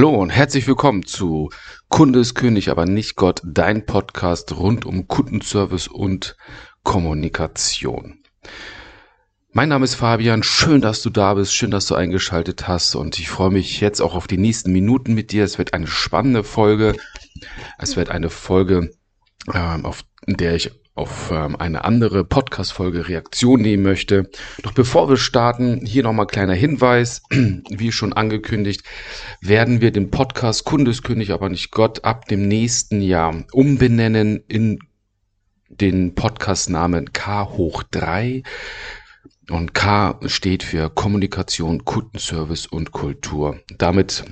Hallo und herzlich willkommen zu Kunde ist König, aber nicht Gott, dein Podcast rund um Kundenservice und Kommunikation. Mein Name ist Fabian, schön, dass du da bist, schön, dass du eingeschaltet hast und ich freue mich jetzt auch auf die nächsten Minuten mit dir. Es wird eine spannende Folge. Es wird eine Folge, ähm, auf der ich auf ähm, eine andere Podcast-Folge Reaktion nehmen möchte. Doch bevor wir starten, hier nochmal kleiner Hinweis. Wie schon angekündigt, werden wir den Podcast Kundeskönig, aber nicht Gott, ab dem nächsten Jahr umbenennen in den Podcastnamen K hoch 3. Und K steht für Kommunikation, Kundenservice und Kultur. Damit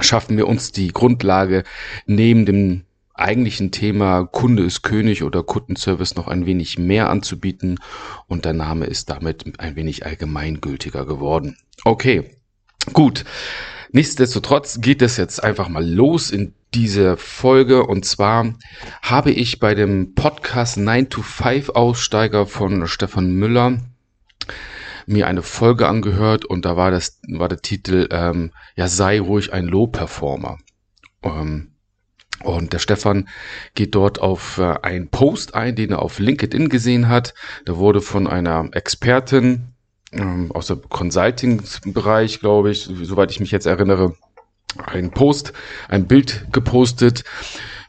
schaffen wir uns die Grundlage, neben dem eigentlichen Thema Kunde ist König oder Kundenservice noch ein wenig mehr anzubieten und der Name ist damit ein wenig allgemeingültiger geworden. Okay, gut. Nichtsdestotrotz geht es jetzt einfach mal los in diese Folge und zwar habe ich bei dem Podcast 9 to 5 Aussteiger von Stefan Müller mir eine Folge angehört und da war das war der Titel ähm, ja sei ruhig ein Low-Performer. Ähm, und der Stefan geht dort auf äh, einen Post ein, den er auf LinkedIn gesehen hat. Da wurde von einer Expertin ähm, aus dem Consulting-Bereich, glaube ich, soweit ich mich jetzt erinnere, ein Post, ein Bild gepostet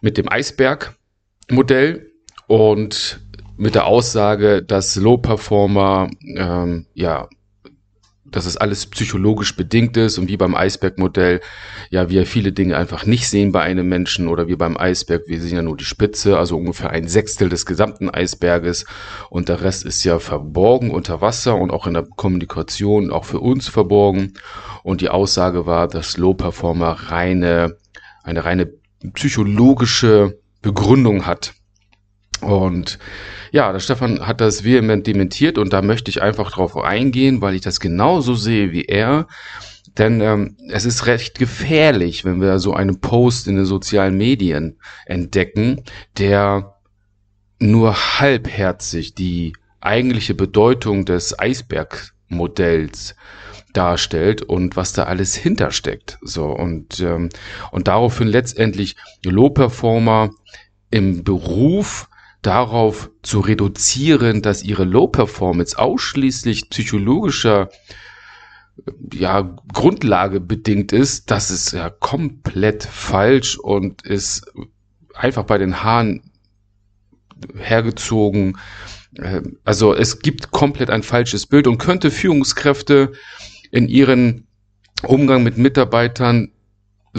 mit dem Eisberg-Modell und mit der Aussage, dass Low-Performer ähm, ja dass es alles psychologisch bedingt ist und wie beim Eisbergmodell, ja, wir viele Dinge einfach nicht sehen bei einem Menschen oder wie beim Eisberg, wir sehen ja nur die Spitze, also ungefähr ein Sechstel des gesamten Eisberges und der Rest ist ja verborgen unter Wasser und auch in der Kommunikation auch für uns verborgen. Und die Aussage war, dass Low-Performer reine, eine reine psychologische Begründung hat und ja, der Stefan hat das vehement dementiert und da möchte ich einfach drauf eingehen, weil ich das genauso sehe wie er. Denn ähm, es ist recht gefährlich, wenn wir so einen Post in den sozialen Medien entdecken, der nur halbherzig die eigentliche Bedeutung des Eisbergmodells darstellt und was da alles hintersteckt. So und ähm, und daraufhin letztendlich Low-Performer im Beruf darauf zu reduzieren, dass ihre Low Performance ausschließlich psychologischer ja, Grundlage bedingt ist, das ist ja komplett falsch und ist einfach bei den Haaren hergezogen. Also es gibt komplett ein falsches Bild und könnte Führungskräfte in ihren Umgang mit Mitarbeitern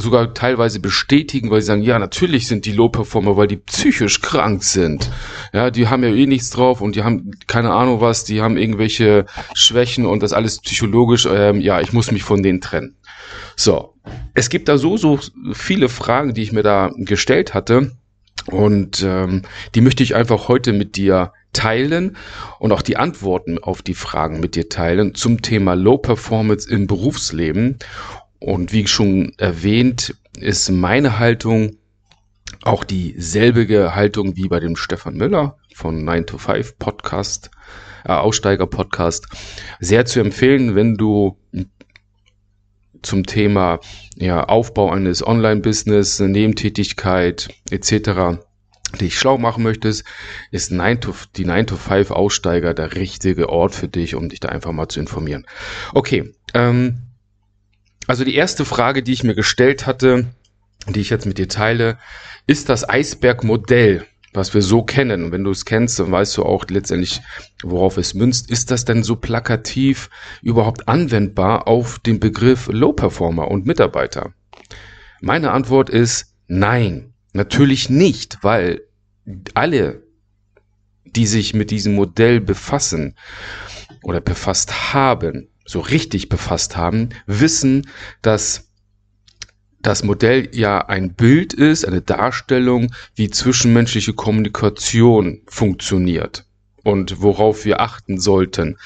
sogar teilweise bestätigen, weil sie sagen, ja, natürlich sind die Low-Performer, weil die psychisch krank sind. Ja, die haben ja eh nichts drauf und die haben keine Ahnung was, die haben irgendwelche Schwächen und das alles psychologisch, ähm, ja, ich muss mich von denen trennen. So, es gibt da so, so viele Fragen, die ich mir da gestellt hatte und ähm, die möchte ich einfach heute mit dir teilen und auch die Antworten auf die Fragen mit dir teilen zum Thema Low Performance im Berufsleben. Und wie schon erwähnt, ist meine Haltung auch dieselbige Haltung wie bei dem Stefan Müller von 9 to 5 Podcast, äh, Aussteiger Podcast. Sehr zu empfehlen, wenn du zum Thema ja, Aufbau eines Online-Business, Nebentätigkeit etc. dich schlau machen möchtest, ist 9 to, die 9 to 5 Aussteiger der richtige Ort für dich, um dich da einfach mal zu informieren. Okay, ähm, also die erste Frage, die ich mir gestellt hatte, die ich jetzt mit dir teile, ist das Eisbergmodell, was wir so kennen. Und wenn du es kennst, dann weißt du auch letztendlich, worauf es münzt. Ist das denn so plakativ überhaupt anwendbar auf den Begriff Low Performer und Mitarbeiter? Meine Antwort ist nein, natürlich nicht, weil alle, die sich mit diesem Modell befassen oder befasst haben, so richtig befasst haben, wissen, dass das Modell ja ein Bild ist, eine Darstellung, wie zwischenmenschliche Kommunikation funktioniert und worauf wir achten sollten.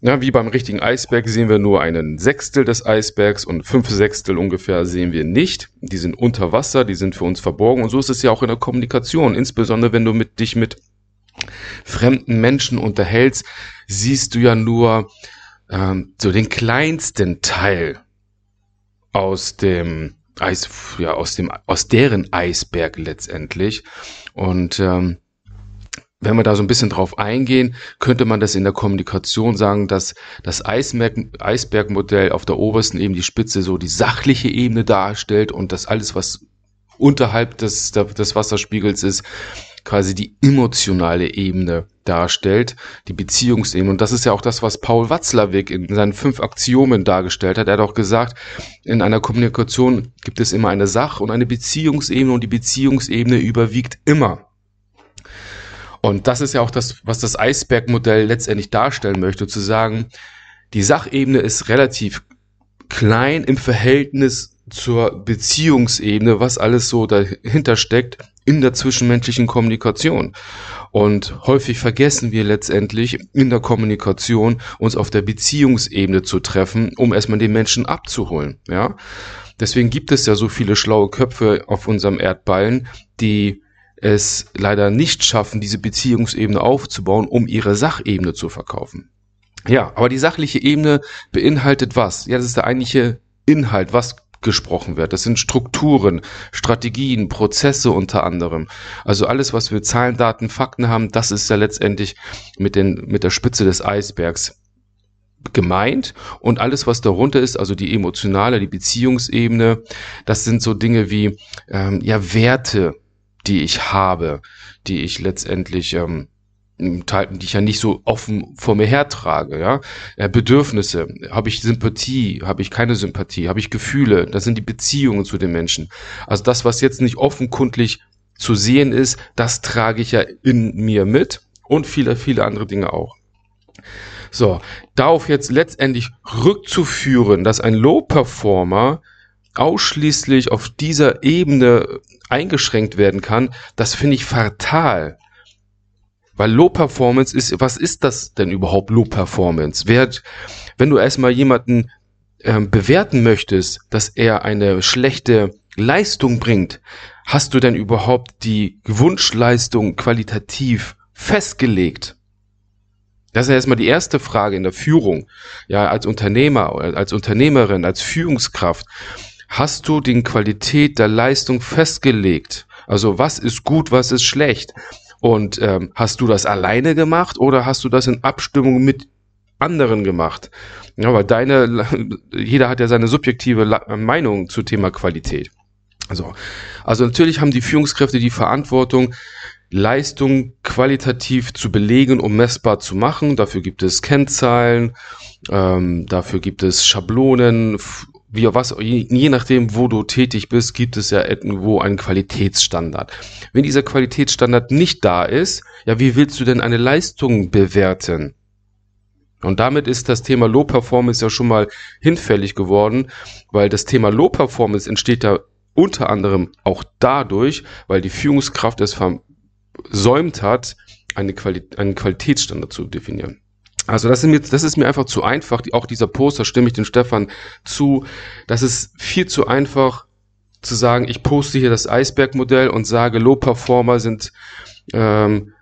Ja, wie beim richtigen Eisberg sehen wir nur einen Sechstel des Eisbergs und fünf Sechstel ungefähr sehen wir nicht. Die sind unter Wasser, die sind für uns verborgen und so ist es ja auch in der Kommunikation. Insbesondere wenn du mit, dich mit fremden Menschen unterhältst, siehst du ja nur ähm, so den kleinsten Teil aus dem Eis, ja, aus dem, aus deren Eisberg letztendlich. Und ähm, wenn wir da so ein bisschen drauf eingehen, könnte man das in der Kommunikation sagen, dass das Eisbergmodell auf der obersten Ebene die Spitze so die sachliche Ebene darstellt und das alles, was unterhalb des, des Wasserspiegels ist, quasi die emotionale Ebene darstellt, die Beziehungsebene. Und das ist ja auch das, was Paul Watzlawick in seinen fünf Axiomen dargestellt hat. Er hat auch gesagt, in einer Kommunikation gibt es immer eine Sach- und eine Beziehungsebene und die Beziehungsebene überwiegt immer. Und das ist ja auch das, was das Eisbergmodell letztendlich darstellen möchte, zu sagen, die Sachebene ist relativ klein im Verhältnis zur Beziehungsebene, was alles so dahinter steckt in der zwischenmenschlichen Kommunikation. Und häufig vergessen wir letztendlich in der Kommunikation uns auf der Beziehungsebene zu treffen, um erstmal den Menschen abzuholen, ja. Deswegen gibt es ja so viele schlaue Köpfe auf unserem Erdballen, die es leider nicht schaffen, diese Beziehungsebene aufzubauen, um ihre Sachebene zu verkaufen. Ja, aber die sachliche Ebene beinhaltet was? Ja, das ist der eigentliche Inhalt. Was gesprochen wird. Das sind Strukturen, Strategien, Prozesse unter anderem. Also alles, was wir Zahlen, Daten, Fakten haben, das ist ja letztendlich mit, den, mit der Spitze des Eisbergs gemeint und alles, was darunter ist, also die emotionale, die Beziehungsebene, das sind so Dinge wie ähm, ja Werte, die ich habe, die ich letztendlich ähm, die ich ja nicht so offen vor mir hertrage, ja. Äh, Bedürfnisse, habe ich Sympathie, habe ich keine Sympathie, habe ich Gefühle, das sind die Beziehungen zu den Menschen. Also das, was jetzt nicht offenkundlich zu sehen ist, das trage ich ja in mir mit und viele, viele andere Dinge auch. So, darauf jetzt letztendlich rückzuführen, dass ein Low-Performer ausschließlich auf dieser Ebene eingeschränkt werden kann, das finde ich fatal. Weil Low Performance ist, was ist das denn überhaupt Low Performance? Wer, wenn du erstmal jemanden ähm, bewerten möchtest, dass er eine schlechte Leistung bringt, hast du denn überhaupt die Wunschleistung qualitativ festgelegt? Das ist erstmal die erste Frage in der Führung. Ja, als Unternehmer, als Unternehmerin, als Führungskraft. Hast du die Qualität der Leistung festgelegt? Also was ist gut, was ist schlecht? Und ähm, hast du das alleine gemacht oder hast du das in Abstimmung mit anderen gemacht? Ja, weil deine, jeder hat ja seine subjektive Meinung zu Thema Qualität. Also, also natürlich haben die Führungskräfte die Verantwortung, Leistung qualitativ zu belegen und messbar zu machen. Dafür gibt es Kennzahlen, ähm, dafür gibt es Schablonen wie was, je, je nachdem, wo du tätig bist, gibt es ja irgendwo einen Qualitätsstandard. Wenn dieser Qualitätsstandard nicht da ist, ja, wie willst du denn eine Leistung bewerten? Und damit ist das Thema Low Performance ja schon mal hinfällig geworden, weil das Thema Low Performance entsteht ja unter anderem auch dadurch, weil die Führungskraft es versäumt hat, eine Quali einen Qualitätsstandard zu definieren. Also das ist mir, das ist mir einfach zu einfach. Auch dieser Poster stimme ich dem Stefan zu. Das ist viel zu einfach zu sagen, ich poste hier das Eisbergmodell und sage, Low Performer sind ähm,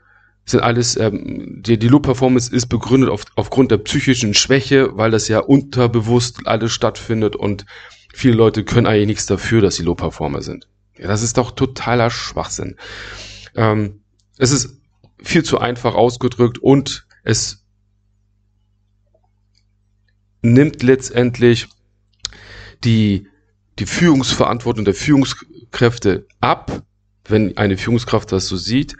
sind alles, ähm, die, die Low Performance ist begründet auf, aufgrund der psychischen Schwäche, weil das ja unterbewusst alles stattfindet und viele Leute können eigentlich nichts dafür, dass sie Low Performer sind. Ja, das ist doch totaler Schwachsinn. Ähm, es ist viel zu einfach ausgedrückt und es nimmt letztendlich die, die Führungsverantwortung der Führungskräfte ab, wenn eine Führungskraft das so sieht,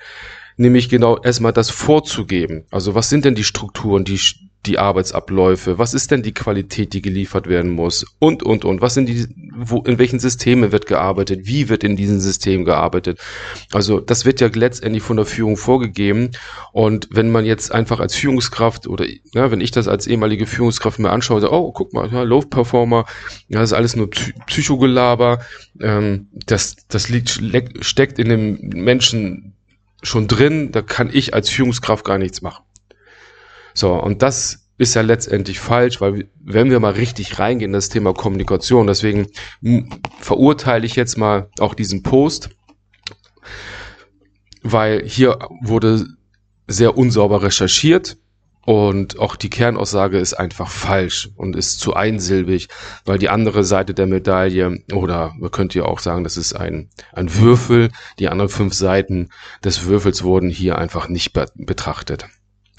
nämlich genau erstmal das vorzugeben. Also was sind denn die Strukturen, die, die Arbeitsabläufe? Was ist denn die Qualität, die geliefert werden muss? Und, und, und. Was sind die, wo, in welchen Systemen wird gearbeitet? Wie wird in diesen Systemen gearbeitet? Also, das wird ja letztendlich von der Führung vorgegeben. Und wenn man jetzt einfach als Führungskraft oder, ja, wenn ich das als ehemalige Führungskraft mir anschaue, so, oh, guck mal, ja, Low Performer, ja, das ist alles nur Psychogelaber, ähm, das, das liegt, steckt in dem Menschen schon drin, da kann ich als Führungskraft gar nichts machen. So, und das ist ja letztendlich falsch, weil wenn wir mal richtig reingehen in das Thema Kommunikation, deswegen verurteile ich jetzt mal auch diesen Post, weil hier wurde sehr unsauber recherchiert Und auch die Kernaussage ist einfach falsch und ist zu einsilbig, weil die andere Seite der Medaille, oder man könnte ja auch sagen, das ist ein, ein Würfel, die anderen fünf Seiten des Würfels wurden hier einfach nicht be betrachtet.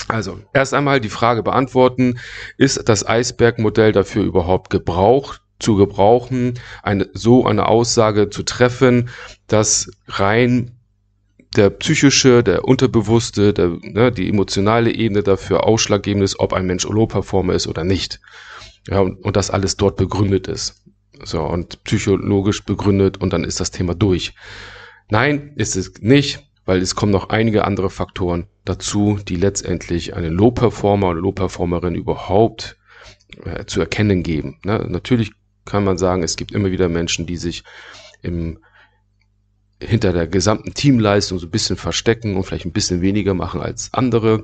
Also, erst einmal die Frage beantworten, ist das Eisbergmodell dafür überhaupt gebraucht, zu gebrauchen, eine, so eine Aussage zu treffen, dass rein der psychische, der unterbewusste, der, ne, die emotionale Ebene dafür ausschlaggebend ist, ob ein Mensch Low-Performer ist oder nicht. Ja, und, und das alles dort begründet ist. So, und psychologisch begründet und dann ist das Thema durch. Nein, ist es nicht, weil es kommen noch einige andere Faktoren dazu, die letztendlich einen Low-Performer oder Low-Performerin überhaupt äh, zu erkennen geben. Ne? Natürlich kann man sagen, es gibt immer wieder Menschen, die sich im hinter der gesamten Teamleistung so ein bisschen verstecken und vielleicht ein bisschen weniger machen als andere.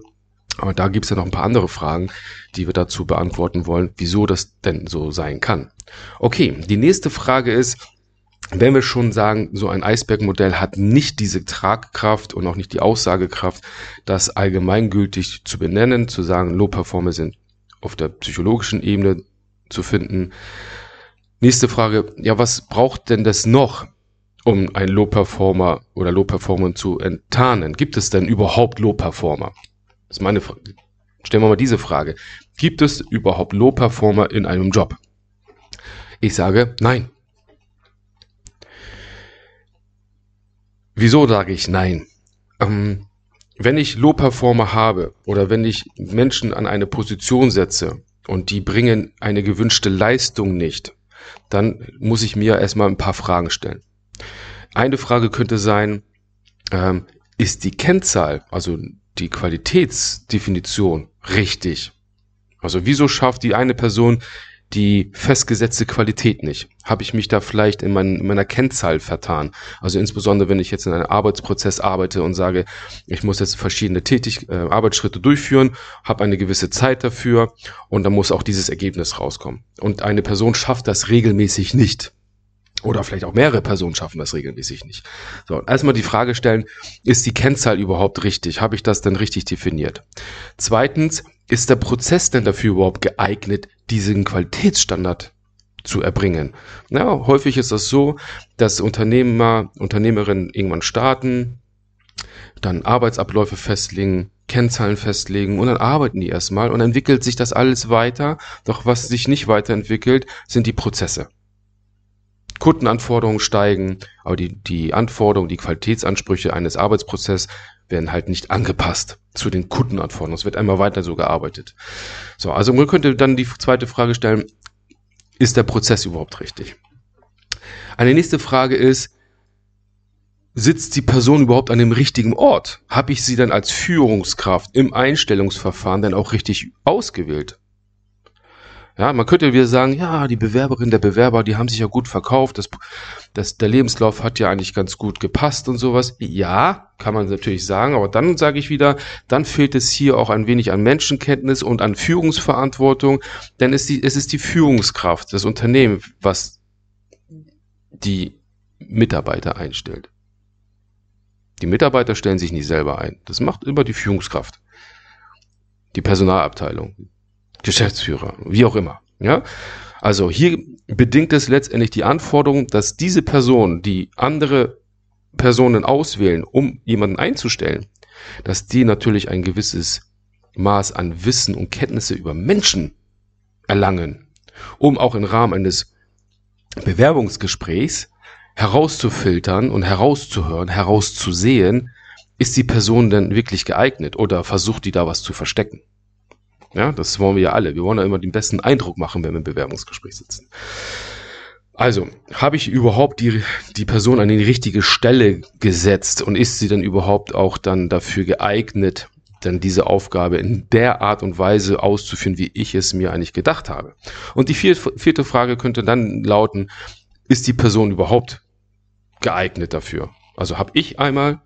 Aber da gibt es ja noch ein paar andere Fragen, die wir dazu beantworten wollen, wieso das denn so sein kann. Okay, die nächste Frage ist, wenn wir schon sagen, so ein Eisbergmodell hat nicht diese Tragkraft und auch nicht die Aussagekraft, das allgemeingültig zu benennen, zu sagen, Low-Performer sind auf der psychologischen Ebene zu finden. Nächste Frage, ja, was braucht denn das noch? um einen Low-Performer oder Low-Performer zu enttarnen? Gibt es denn überhaupt Low-Performer? Das ist meine Frage. Stellen wir mal diese Frage. Gibt es überhaupt Low-Performer in einem Job? Ich sage nein. Wieso sage ich nein? Ähm, wenn ich Low-Performer habe oder wenn ich Menschen an eine Position setze und die bringen eine gewünschte Leistung nicht, dann muss ich mir erstmal ein paar Fragen stellen. Eine Frage könnte sein, ähm, ist die Kennzahl, also die Qualitätsdefinition richtig? Also wieso schafft die eine Person die festgesetzte Qualität nicht? Habe ich mich da vielleicht in, mein, in, meiner Kennzahl vertan? Also insbesondere, wenn ich jetzt in einem Arbeitsprozess arbeite und sage, ich muss jetzt verschiedene Tätig äh, Arbeitsschritte durchführen, habe eine gewisse Zeit dafür und dann muss auch dieses Ergebnis rauskommen. Und eine Person schafft das regelmäßig nicht. Oder vielleicht auch mehrere Personen schaffen das regelmäßig nicht. So, erstmal die Frage stellen, ist die Kennzahl überhaupt richtig? Habe ich das denn richtig definiert? Zweitens, ist der Prozess denn dafür überhaupt geeignet, diesen Qualitätsstandard zu erbringen? Ja, häufig ist das so, dass Unternehmer, Unternehmerinnen irgendwann starten, dann Arbeitsabläufe festlegen, Kennzahlen festlegen und dann arbeiten die erstmal und entwickelt sich das alles weiter. Doch was sich nicht weiterentwickelt, sind die Prozesse. Kundenanforderungen steigen, aber die, die Anforderungen, die Qualitätsansprüche eines Arbeitsprozesses werden halt nicht angepasst zu den Kundenanforderungen. Es wird einmal weiter so gearbeitet. So, also man könnte dann die zweite Frage stellen, ist der Prozess überhaupt richtig? Eine nächste Frage ist, sitzt die Person überhaupt an dem richtigen Ort? Habe ich sie dann als Führungskraft im Einstellungsverfahren dann auch richtig ausgewählt? Ja, man könnte wieder sagen, ja, die Bewerberin, der Bewerber, die haben sich ja gut verkauft, das, das, der Lebenslauf hat ja eigentlich ganz gut gepasst und sowas. Ja, kann man natürlich sagen, aber dann sage ich wieder, dann fehlt es hier auch ein wenig an Menschenkenntnis und an Führungsverantwortung, denn es, es ist die Führungskraft, das Unternehmen, was die Mitarbeiter einstellt. Die Mitarbeiter stellen sich nicht selber ein. Das macht immer die Führungskraft. Die Personalabteilung, Geschäftsführer, wie auch immer. Ja? Also hier bedingt es letztendlich die Anforderung, dass diese Personen, die andere Personen auswählen, um jemanden einzustellen, dass die natürlich ein gewisses Maß an Wissen und Kenntnisse über Menschen erlangen, um auch im Rahmen eines Bewerbungsgesprächs herauszufiltern und herauszuhören, herauszusehen, ist die Person denn wirklich geeignet oder versucht die da was zu verstecken. Ja, das wollen wir ja alle. Wir wollen ja immer den besten Eindruck machen, wenn wir im Bewerbungsgespräch sitzen. Also, habe ich überhaupt die, die Person an die richtige Stelle gesetzt und ist sie dann überhaupt auch dann dafür geeignet, dann diese Aufgabe in der Art und Weise auszuführen, wie ich es mir eigentlich gedacht habe? Und die vierte Frage könnte dann lauten, ist die Person überhaupt geeignet dafür? Also habe ich einmal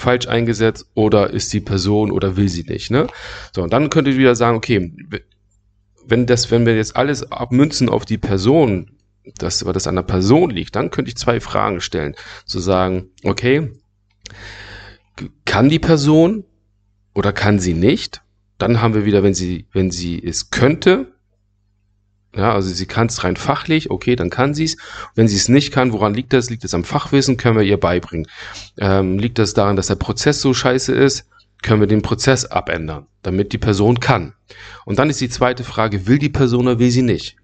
falsch eingesetzt oder ist die Person oder will sie nicht, ne? So, und dann könntet ihr wieder sagen, okay, wenn das, wenn wir jetzt alles abmünzen auf die Person, dass das an der Person liegt, dann könnte ich zwei Fragen stellen. Zu sagen, okay, kann die Person oder kann sie nicht? Dann haben wir wieder, wenn sie, wenn sie es könnte, ja, also sie kann es rein fachlich, okay, dann kann sie es. Wenn sie es nicht kann, woran liegt das? Liegt es am Fachwissen? Können wir ihr beibringen. Ähm, liegt das daran, dass der Prozess so scheiße ist? Können wir den Prozess abändern, damit die Person kann. Und dann ist die zweite Frage, will die Person oder will sie nicht?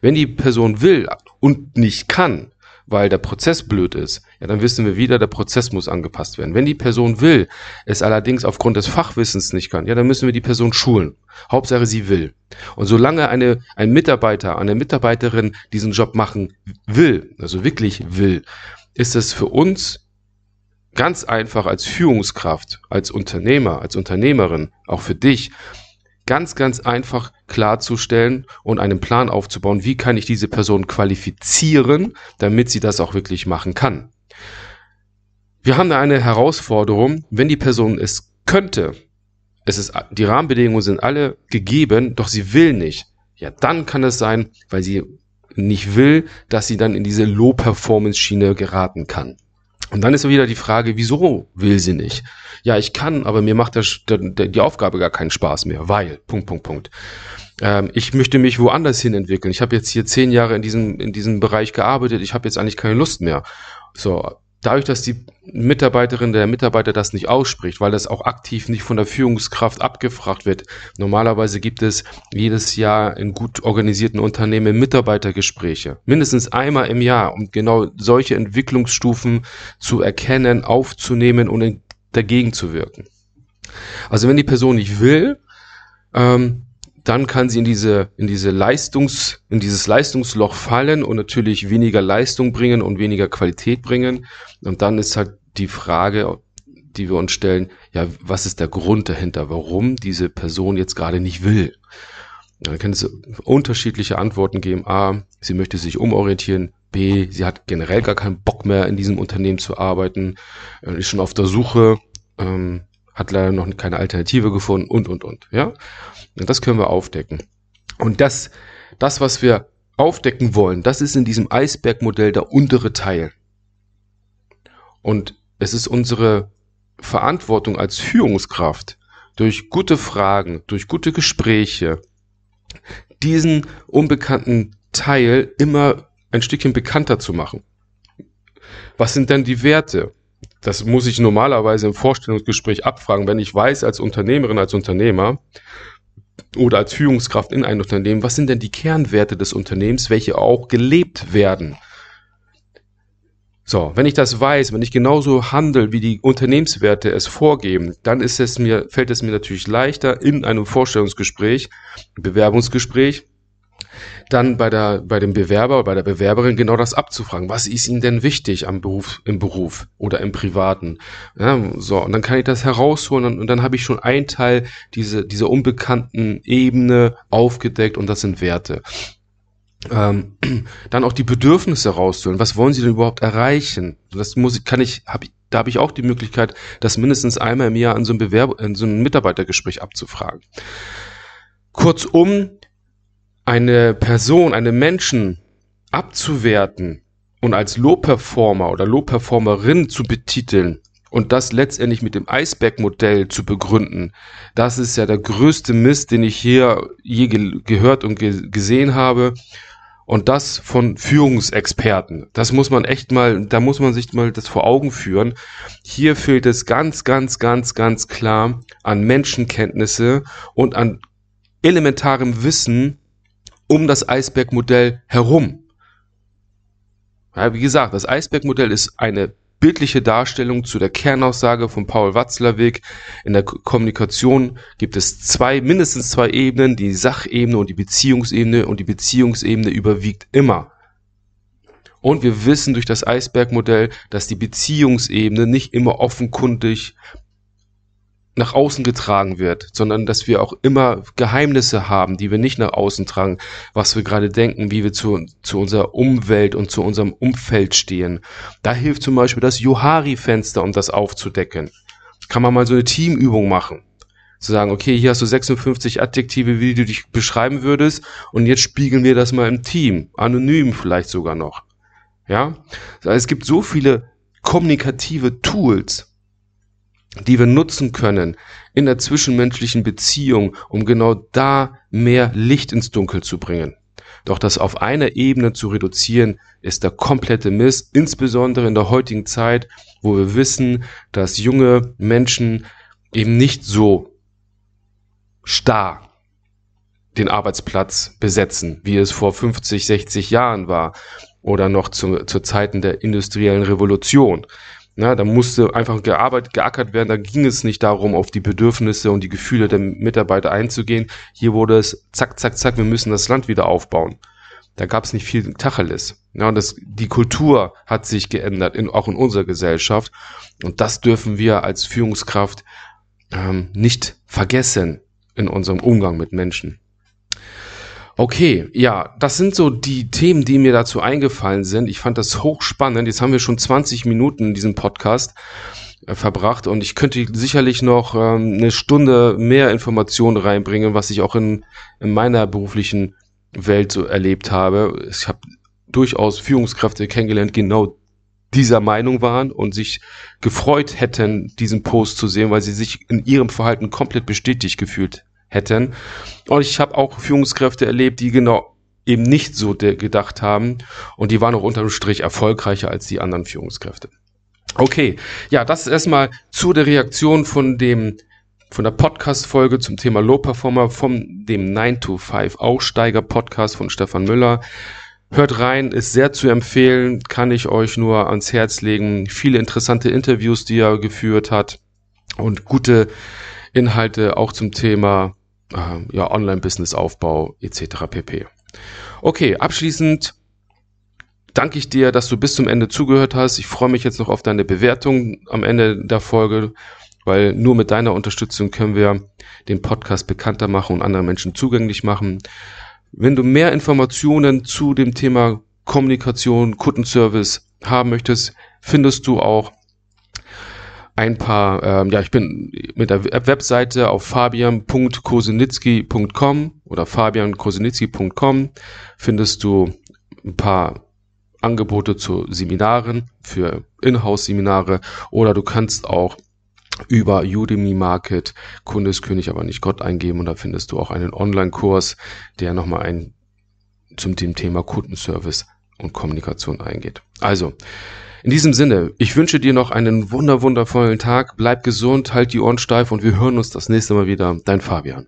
Wenn die Person will und nicht kann, weil der Prozess blöd ist, ja, dann wissen wir wieder, der Prozess muss angepasst werden. Wenn die Person will, es allerdings aufgrund des Fachwissens nicht kann, ja, dann müssen wir die Person schulen. Hauptsache sie will. Und solange eine, ein Mitarbeiter, eine Mitarbeiterin diesen Job machen will, also wirklich will, ist es für uns ganz einfach als Führungskraft, als Unternehmer, als Unternehmerin, auch für dich, ganz, ganz einfach klarzustellen und einen Plan aufzubauen, wie kann ich diese Person qualifizieren, damit sie das auch wirklich machen kann. Wir haben da eine Herausforderung, wenn die Person es könnte, es ist, die Rahmenbedingungen sind alle gegeben, doch sie will nicht. Ja, dann kann es sein, weil sie nicht will, dass sie dann in diese Low-Performance-Schiene geraten kann. Und dann ist wieder die Frage, wieso will sie nicht? Ja, ich kann, aber mir macht das, die Aufgabe gar keinen Spaß mehr, weil, Punkt, Punkt, Punkt. Ähm, ich möchte mich woanders hin entwickeln. Ich habe jetzt hier zehn Jahre in diesem, in diesem Bereich gearbeitet, ich habe jetzt eigentlich keine Lust mehr. So, dadurch, dass die Mitarbeiterin, der Mitarbeiter das nicht ausspricht, weil das auch aktiv nicht von der Führungskraft abgefragt wird. Normalerweise gibt es jedes Jahr in gut organisierten Unternehmen Mitarbeitergespräche. Mindestens einmal im Jahr, um genau solche Entwicklungsstufen zu erkennen, aufzunehmen und dagegen zu wirken. Also wenn die Person nicht will, ähm, dann kann sie in diese, in diese Leistungs, in dieses Leistungsloch fallen und natürlich weniger Leistung bringen und weniger Qualität bringen. Und dann ist halt die Frage, die wir uns stellen, ja, was ist der Grund dahinter, warum diese Person jetzt gerade nicht will? Da kann es unterschiedliche Antworten geben. A, sie möchte sich umorientieren. B, sie hat generell gar keinen Bock mehr in diesem Unternehmen zu arbeiten, ist schon auf der Suche, ähm, hat leider noch keine Alternative gefunden und, und, und. Ja, und das können wir aufdecken. Und das, das, was wir aufdecken wollen, das ist in diesem Eisbergmodell der untere Teil. Und es ist unsere Verantwortung als Führungskraft, durch gute Fragen, durch gute Gespräche, diesen unbekannten Teil immer ein Stückchen bekannter zu machen. Was sind denn die Werte? Das muss ich normalerweise im Vorstellungsgespräch abfragen, wenn ich weiß als Unternehmerin, als Unternehmer oder als Führungskraft in einem Unternehmen, was sind denn die Kernwerte des Unternehmens, welche auch gelebt werden? So, wenn ich das weiß, wenn ich genauso handle, wie die Unternehmenswerte es vorgeben, dann ist es mir, fällt es mir natürlich leichter in einem Vorstellungsgespräch, Bewerbungsgespräch, dann bei der, bei dem Bewerber, bei der Bewerberin genau das abzufragen. Was ist ihnen denn wichtig am Beruf, im Beruf oder im Privaten? Ja, so, und dann kann ich das herausholen und, und dann habe ich schon einen Teil diese, dieser unbekannten Ebene aufgedeckt und das sind Werte. Ähm, dann auch die Bedürfnisse rauszuholen. Was wollen Sie denn überhaupt erreichen? Das muss kann ich, hab, da habe ich auch die Möglichkeit, das mindestens einmal im Jahr in so einem Bewerb, in so einem Mitarbeitergespräch abzufragen. Kurzum, eine Person, einen Menschen abzuwerten und als Low-Performer oder Low-Performerin zu betiteln und das letztendlich mit dem Eisberg-Modell zu begründen, das ist ja der größte Mist, den ich hier je ge gehört und ge gesehen habe. Und das von Führungsexperten. Das muss man echt mal, da muss man sich mal das vor Augen führen. Hier fehlt es ganz, ganz, ganz, ganz klar an Menschenkenntnisse und an elementarem Wissen um das Eisbergmodell herum. Ja, wie gesagt, das Eisbergmodell ist eine bildliche Darstellung zu der Kernaussage von Paul Watzlawick. In der Kommunikation gibt es zwei, mindestens zwei Ebenen, die Sachebene und die Beziehungsebene und die Beziehungsebene überwiegt immer. Und wir wissen durch das Eisbergmodell, dass die Beziehungsebene nicht immer offenkundig nach außen getragen wird, sondern dass wir auch immer Geheimnisse haben, die wir nicht nach außen tragen, was wir gerade denken, wie wir zu, zu unserer Umwelt und zu unserem Umfeld stehen. Da hilft zum Beispiel das Johari-Fenster, um das aufzudecken. Kann man mal so eine Teamübung machen. Zu sagen, okay, hier hast du 56 Adjektive, wie du dich beschreiben würdest, und jetzt spiegeln wir das mal im Team. Anonym vielleicht sogar noch. Ja? Es gibt so viele kommunikative Tools, die wir nutzen können in der zwischenmenschlichen Beziehung, um genau da mehr Licht ins Dunkel zu bringen. Doch das auf einer Ebene zu reduzieren, ist der komplette Mist, insbesondere in der heutigen Zeit, wo wir wissen, dass junge Menschen eben nicht so starr den Arbeitsplatz besetzen, wie es vor 50, 60 Jahren war oder noch zu, zu Zeiten der industriellen Revolution. Na, da musste einfach gearbeitet, geackert werden. Da ging es nicht darum, auf die Bedürfnisse und die Gefühle der Mitarbeiter einzugehen. Hier wurde es zack, zack, zack, wir müssen das Land wieder aufbauen. Da gab es nicht viel Tacheles. Ja, und das, die Kultur hat sich geändert, in, auch in unserer Gesellschaft. Und das dürfen wir als Führungskraft ähm, nicht vergessen in unserem Umgang mit Menschen. Okay, ja, das sind so die Themen, die mir dazu eingefallen sind. Ich fand das hochspannend. Jetzt haben wir schon 20 Minuten in diesem Podcast äh, verbracht und ich könnte sicherlich noch ähm, eine Stunde mehr Informationen reinbringen, was ich auch in, in meiner beruflichen Welt so erlebt habe. Ich habe durchaus Führungskräfte kennengelernt, genau dieser Meinung waren und sich gefreut hätten, diesen Post zu sehen, weil sie sich in ihrem Verhalten komplett bestätigt gefühlt hätten. Und ich habe auch Führungskräfte erlebt, die genau eben nicht so gedacht haben und die waren auch unterm Strich erfolgreicher als die anderen Führungskräfte. Okay, ja, das ist erstmal zu der Reaktion von dem von der Podcast-Folge zum Thema Low Performer vom dem 9 to 5 Aussteiger Podcast von Stefan Müller. Hört rein, ist sehr zu empfehlen, kann ich euch nur ans Herz legen. Viele interessante Interviews, die er geführt hat und gute Inhalte auch zum Thema äh, ja, Online-Business-Aufbau etc. pp. Okay, abschließend danke ich dir, dass du bis zum Ende zugehört hast. Ich freue mich jetzt noch auf deine Bewertung am Ende der Folge, weil nur mit deiner Unterstützung können wir den Podcast bekannter machen und anderen Menschen zugänglich machen. Wenn du mehr Informationen zu dem Thema Kommunikation, Kundenservice haben möchtest, findest du auch ein paar, ähm, ja, ich bin mit der Webseite auf fabian.kosenitzki.com oder fabiankosenitzki.com findest du ein paar Angebote zu Seminaren für Inhouse-Seminare oder du kannst auch über Udemy Market Kundeskönig, aber nicht Gott eingeben und da findest du auch einen Online-Kurs, der nochmal ein zum dem Thema Kundenservice und Kommunikation eingeht. Also, in diesem Sinne, ich wünsche dir noch einen wunder wundervollen Tag, bleib gesund, halt die Ohren steif und wir hören uns das nächste Mal wieder. Dein Fabian.